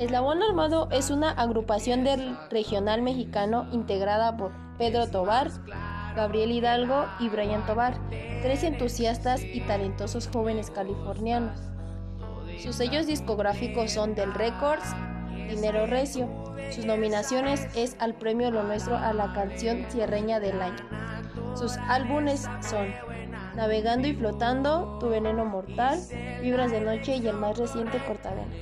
Eslabón Armado es una agrupación del regional mexicano integrada por Pedro Tobar, Gabriel Hidalgo y Brian Tobar, tres entusiastas y talentosos jóvenes californianos. Sus sellos discográficos son Del Records, Dinero Recio. Sus nominaciones es al premio Lo Nuestro a la canción cierreña del año. Sus álbumes son Navegando y Flotando, Tu Veneno Mortal, Vibras de Noche y el más reciente Cortavena.